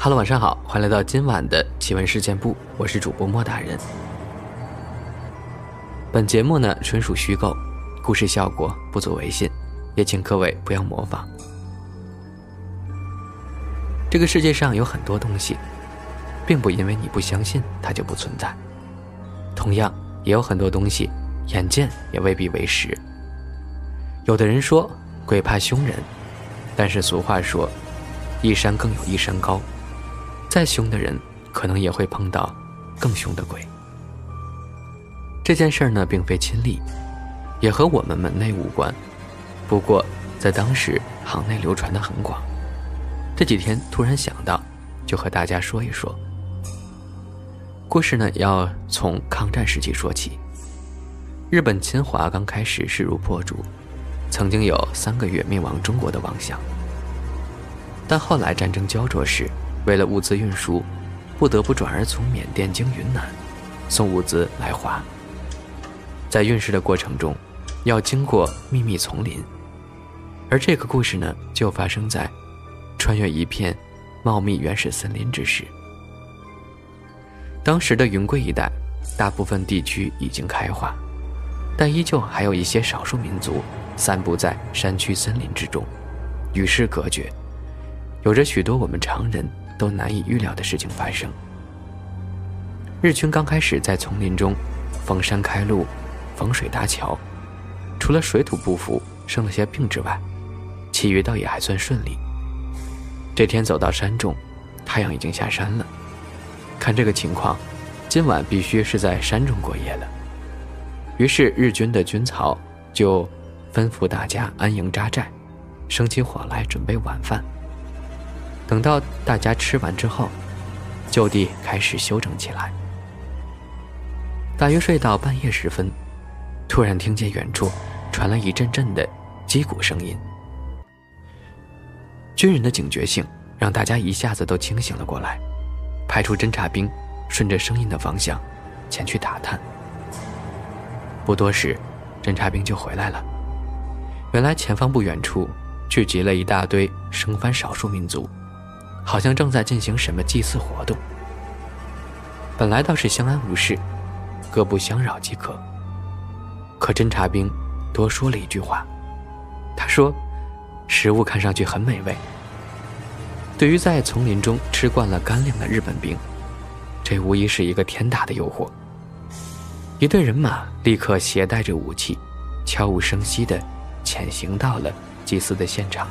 Hello，晚上好，欢迎来到今晚的奇闻事件部，我是主播莫大人。本节目呢纯属虚构，故事效果不足为信，也请各位不要模仿。这个世界上有很多东西，并不因为你不相信它就不存在。同样，也有很多东西，眼见也未必为实。有的人说鬼怕凶人，但是俗话说，一山更有一山高。再凶的人，可能也会碰到更凶的鬼。这件事儿呢，并非亲历，也和我们门内无关。不过，在当时行内流传的很广。这几天突然想到，就和大家说一说。故事呢，要从抗战时期说起。日本侵华刚开始势如破竹，曾经有三个月灭亡中国的妄想。但后来战争焦灼时，为了物资运输，不得不转而从缅甸经云南送物资来华。在运输的过程中，要经过秘密丛林，而这个故事呢，就发生在穿越一片茂密原始森林之时。当时的云贵一带，大部分地区已经开化，但依旧还有一些少数民族散布在山区森林之中，与世隔绝，有着许多我们常人。都难以预料的事情发生。日军刚开始在丛林中逢山开路、逢水搭桥，除了水土不服、生了些病之外，其余倒也还算顺利。这天走到山中，太阳已经下山了。看这个情况，今晚必须是在山中过夜了。于是日军的军曹就吩咐大家安营扎寨，生起火来准备晚饭。等到大家吃完之后，就地开始休整起来。大约睡到半夜时分，突然听见远处传来一阵阵的击鼓声音。军人的警觉性让大家一下子都清醒了过来，派出侦察兵顺着声音的方向前去打探。不多时，侦察兵就回来了。原来前方不远处聚集了一大堆生番少数民族。好像正在进行什么祭祀活动。本来倒是相安无事，各不相扰即可。可侦察兵多说了一句话，他说：“食物看上去很美味。”对于在丛林中吃惯了干粮的日本兵，这无疑是一个天大的诱惑。一队人马立刻携带着武器，悄无声息地潜行到了祭祀的现场。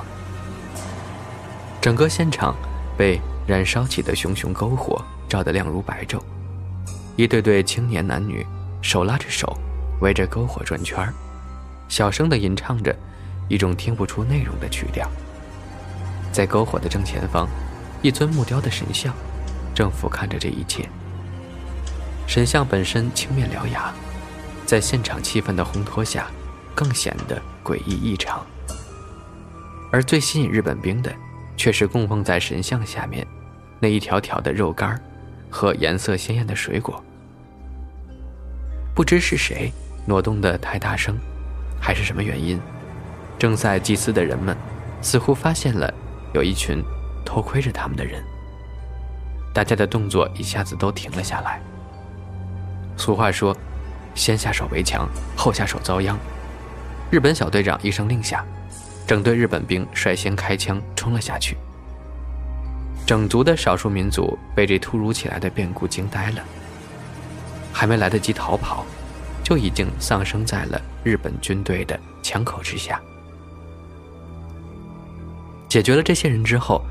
整个现场。被燃烧起的熊熊篝火照得亮如白昼，一对对青年男女手拉着手，围着篝火转圈儿，小声地吟唱着一种听不出内容的曲调。在篝火的正前方，一尊木雕的神像正俯瞰着这一切。神像本身青面獠牙，在现场气氛的烘托下，更显得诡异异常。而最吸引日本兵的。却是供奉在神像下面那一条条的肉干和颜色鲜艳的水果。不知是谁挪动的太大声，还是什么原因，正在祭祀的人们似乎发现了有一群偷窥着他们的人。大家的动作一下子都停了下来。俗话说：“先下手为强，后下手遭殃。”日本小队长一声令下。整队日本兵率先开枪冲了下去，整族的少数民族被这突如其来的变故惊呆了，还没来得及逃跑，就已经丧生在了日本军队的枪口之下。解决了这些人之后，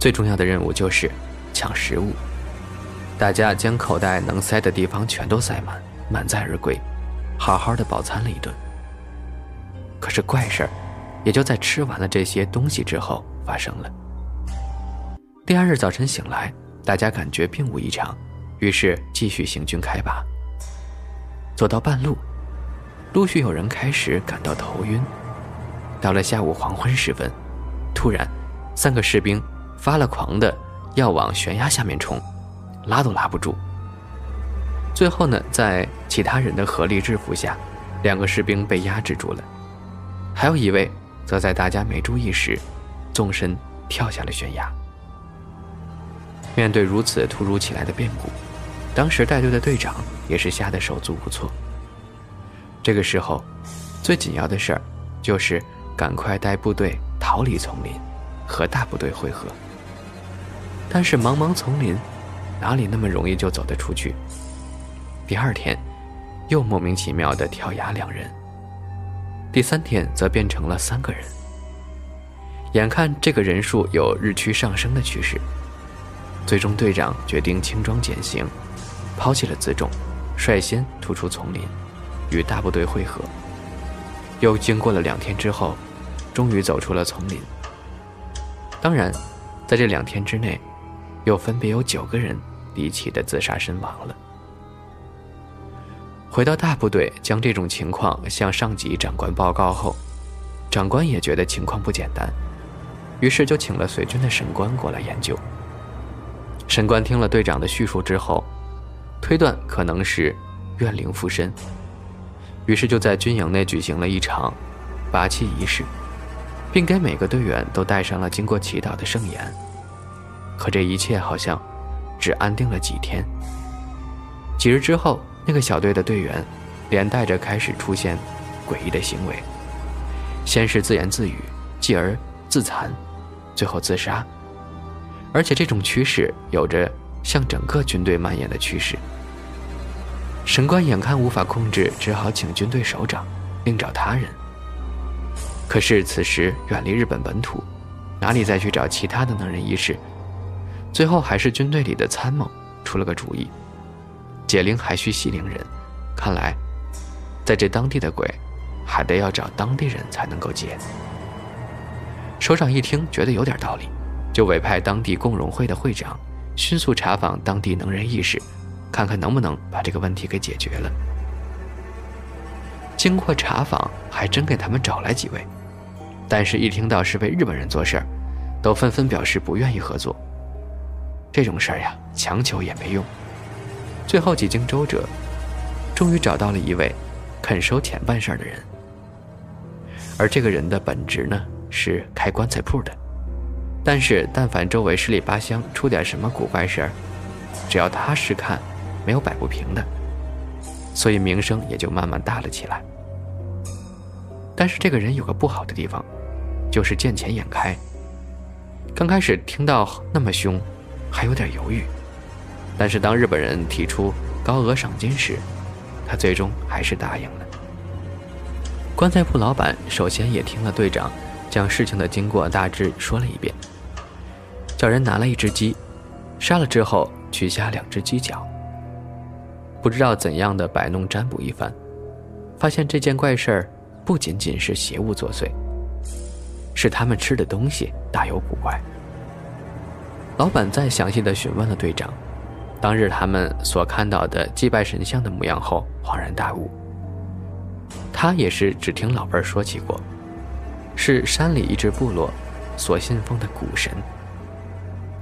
最重要的任务就是抢食物。大家将口袋能塞的地方全都塞满，满载而归，好好的饱餐了一顿。可是怪事儿。也就在吃完了这些东西之后发生了。第二日早晨醒来，大家感觉并无异常，于是继续行军开拔。走到半路，陆续有人开始感到头晕。到了下午黄昏时分，突然，三个士兵发了狂的要往悬崖下面冲，拉都拉不住。最后呢，在其他人的合力制服下，两个士兵被压制住了，还有一位。则在大家没注意时，纵身跳下了悬崖。面对如此突如其来的变故，当时带队的队长也是吓得手足无措。这个时候，最紧要的事儿就是赶快带部队逃离丛林，和大部队会合。但是茫茫丛林，哪里那么容易就走得出去？第二天，又莫名其妙的跳崖两人。第三天则变成了三个人。眼看这个人数有日趋上升的趋势，最终队长决定轻装简行，抛弃了辎重，率先突出丛林，与大部队会合。又经过了两天之后，终于走出了丛林。当然，在这两天之内，又分别有九个人离奇的自杀身亡了。回到大部队，将这种情况向上级长官报告后，长官也觉得情况不简单，于是就请了随军的神官过来研究。神官听了队长的叙述之后，推断可能是怨灵附身，于是就在军营内举行了一场拔气仪式，并给每个队员都戴上了经过祈祷的圣言。可这一切好像只安定了几天，几日之后。那个小队的队员，连带着开始出现诡异的行为，先是自言自语，继而自残，最后自杀。而且这种趋势有着向整个军队蔓延的趋势。神官眼看无法控制，只好请军队首长另找他人。可是此时远离日本本土，哪里再去找其他的能人异士？最后还是军队里的参谋出了个主意。解铃还需系铃人，看来，在这当地的鬼，还得要找当地人才能够解。首长一听，觉得有点道理，就委派当地共荣会的会长，迅速查访当地能人异士，看看能不能把这个问题给解决了。经过查访，还真给他们找来几位，但是一听到是为日本人做事儿，都纷纷表示不愿意合作。这种事儿呀，强求也没用。最后几经周折，终于找到了一位肯收钱办事的人。而这个人的本职呢是开棺材铺的，但是但凡周围十里八乡出点什么古怪事儿，只要他试看，没有摆不平的，所以名声也就慢慢大了起来。但是这个人有个不好的地方，就是见钱眼开。刚开始听到那么凶，还有点犹豫。但是当日本人提出高额赏金时，他最终还是答应了。棺材铺老板首先也听了队长将事情的经过大致说了一遍，叫人拿了一只鸡，杀了之后取下两只鸡脚，不知道怎样的摆弄占卜一番，发现这件怪事儿不仅仅是邪物作祟，是他们吃的东西大有古怪。老板再详细的询问了队长。当日他们所看到的祭拜神像的模样后，恍然大悟。他也是只听老辈说起过，是山里一支部落所信奉的古神。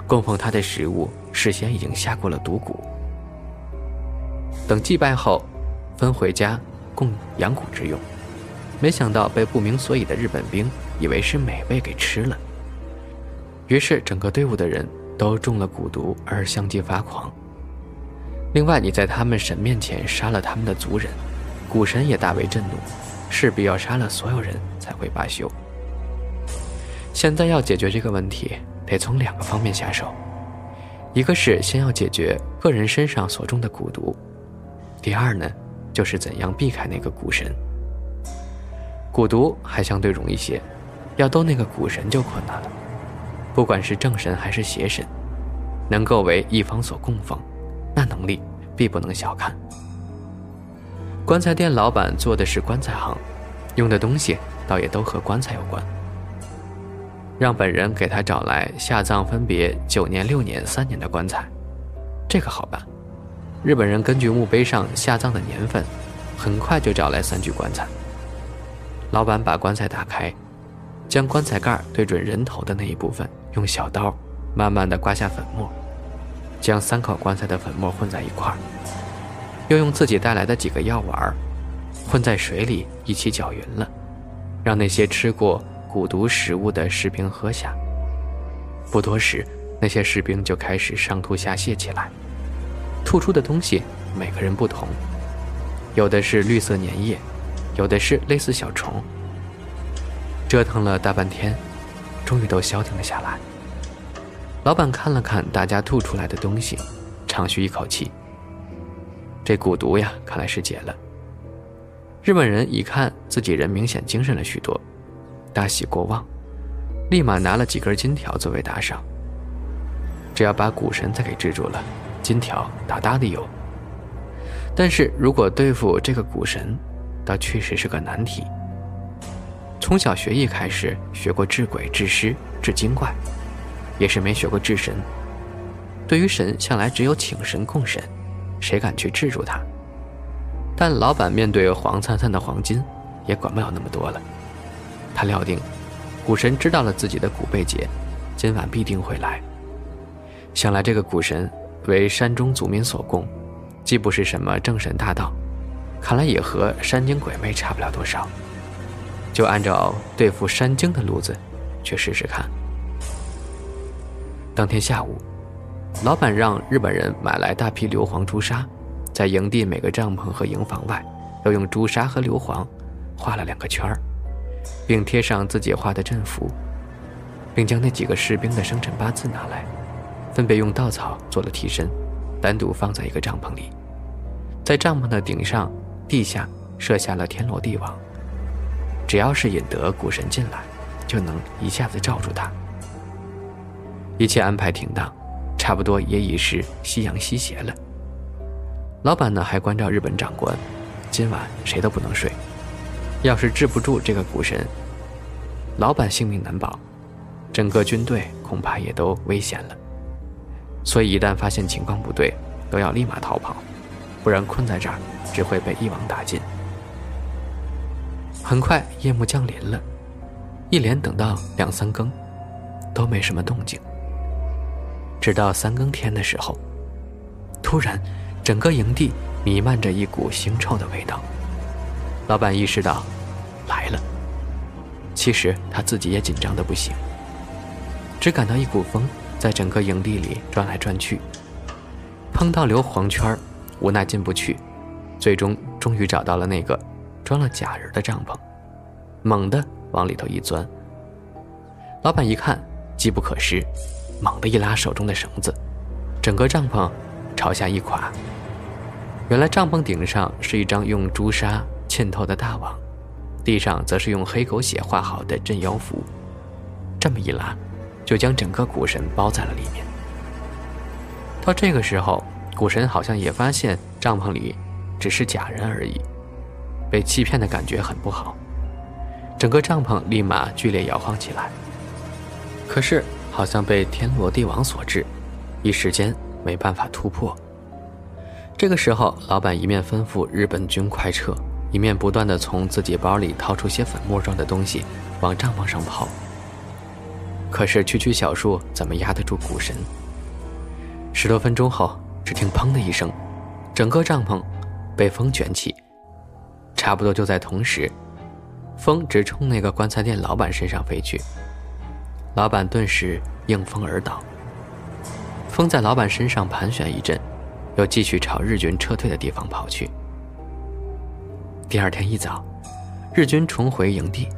供奉他的食物事先已经下过了毒蛊，等祭拜后，分回家供养蛊之用。没想到被不明所以的日本兵以为是美味给吃了，于是整个队伍的人都中了蛊毒而相继发狂。另外，你在他们神面前杀了他们的族人，古神也大为震怒，势必要杀了所有人才会罢休。现在要解决这个问题，得从两个方面下手，一个是先要解决个人身上所中的蛊毒，第二呢，就是怎样避开那个古神。蛊毒还相对容易些，要斗那个古神就困难了。不管是正神还是邪神，能够为一方所供奉。那能力必不能小看。棺材店老板做的是棺材行，用的东西倒也都和棺材有关。让本人给他找来下葬分别九年、六年、三年的棺材，这个好办。日本人根据墓碑上下葬的年份，很快就找来三具棺材。老板把棺材打开，将棺材盖对准人头的那一部分，用小刀慢慢的刮下粉末。将三口棺材的粉末混在一块儿，又用自己带来的几个药丸混在水里一起搅匀了，让那些吃过蛊毒食物的士兵喝下。不多时，那些士兵就开始上吐下泻起来，吐出的东西每个人不同，有的是绿色粘液，有的是类似小虫。折腾了大半天，终于都消停了下来。老板看了看大家吐出来的东西，长吁一口气。这蛊毒呀，看来是解了。日本人一看自己人明显精神了许多，大喜过望，立马拿了几根金条作为打赏。只要把蛊神再给制住了，金条大大的有。但是如果对付这个蛊神，倒确实是个难题。从小学艺开始，学过治鬼、治尸、治精怪。也是没学过治神，对于神向来只有请神供神，谁敢去治住他？但老板面对黄灿灿的黄金，也管不了那么多了。他料定，古神知道了自己的古被劫，今晚必定会来。想来这个古神为山中祖民所供，既不是什么正神大道，看来也和山精鬼魅差不了多少。就按照对付山精的路子，去试试看。当天下午，老板让日本人买来大批硫磺朱砂，在营地每个帐篷和营房外，都用朱砂和硫磺画了两个圈儿，并贴上自己画的阵符，并将那几个士兵的生辰八字拿来，分别用稻草做了替身，单独放在一个帐篷里，在帐篷的顶上、地下设下了天罗地网，只要是引得古神进来，就能一下子罩住他。一切安排停当，差不多也已是夕阳西斜了。老板呢还关照日本长官，今晚谁都不能睡。要是治不住这个股神，老板性命难保，整个军队恐怕也都危险了。所以一旦发现情况不对，都要立马逃跑，不然困在这儿只会被一网打尽。很快夜幕降临了，一连等到两三更，都没什么动静。直到三更天的时候，突然，整个营地弥漫着一股腥臭的味道。老板意识到，来了。其实他自己也紧张的不行，只感到一股风在整个营地里转来转去。碰到硫磺圈，无奈进不去，最终终于找到了那个装了假人的帐篷，猛地往里头一钻。老板一看，机不可失。猛地一拉手中的绳子，整个帐篷朝下一垮。原来帐篷顶上是一张用朱砂嵌透的大网，地上则是用黑狗血画好的镇妖符。这么一拉，就将整个古神包在了里面。到这个时候，古神好像也发现帐篷里只是假人而已，被欺骗的感觉很不好，整个帐篷立马剧烈摇晃起来。可是。好像被天罗地网所制，一时间没办法突破。这个时候，老板一面吩咐日本军快撤，一面不断的从自己包里掏出些粉末状的东西往帐篷上抛。可是区区小树怎么压得住古神？十多分钟后，只听“砰”的一声，整个帐篷被风卷起。差不多就在同时，风直冲那个棺材店老板身上飞去。老板顿时应风而倒，风在老板身上盘旋一阵，又继续朝日军撤退的地方跑去。第二天一早，日军重回营地，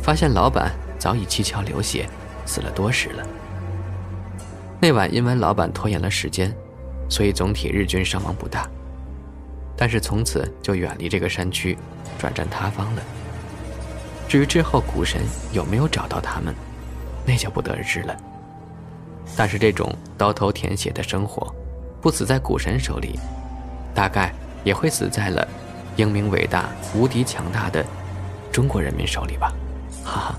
发现老板早已七窍流血，死了多时了。那晚因为老板拖延了时间，所以总体日军伤亡不大，但是从此就远离这个山区，转战他方了。至于之后古神有没有找到他们？那就不得而知了。但是这种刀头舔血的生活，不死在股神手里，大概也会死在了英明伟大、无敌强大的中国人民手里吧，哈哈。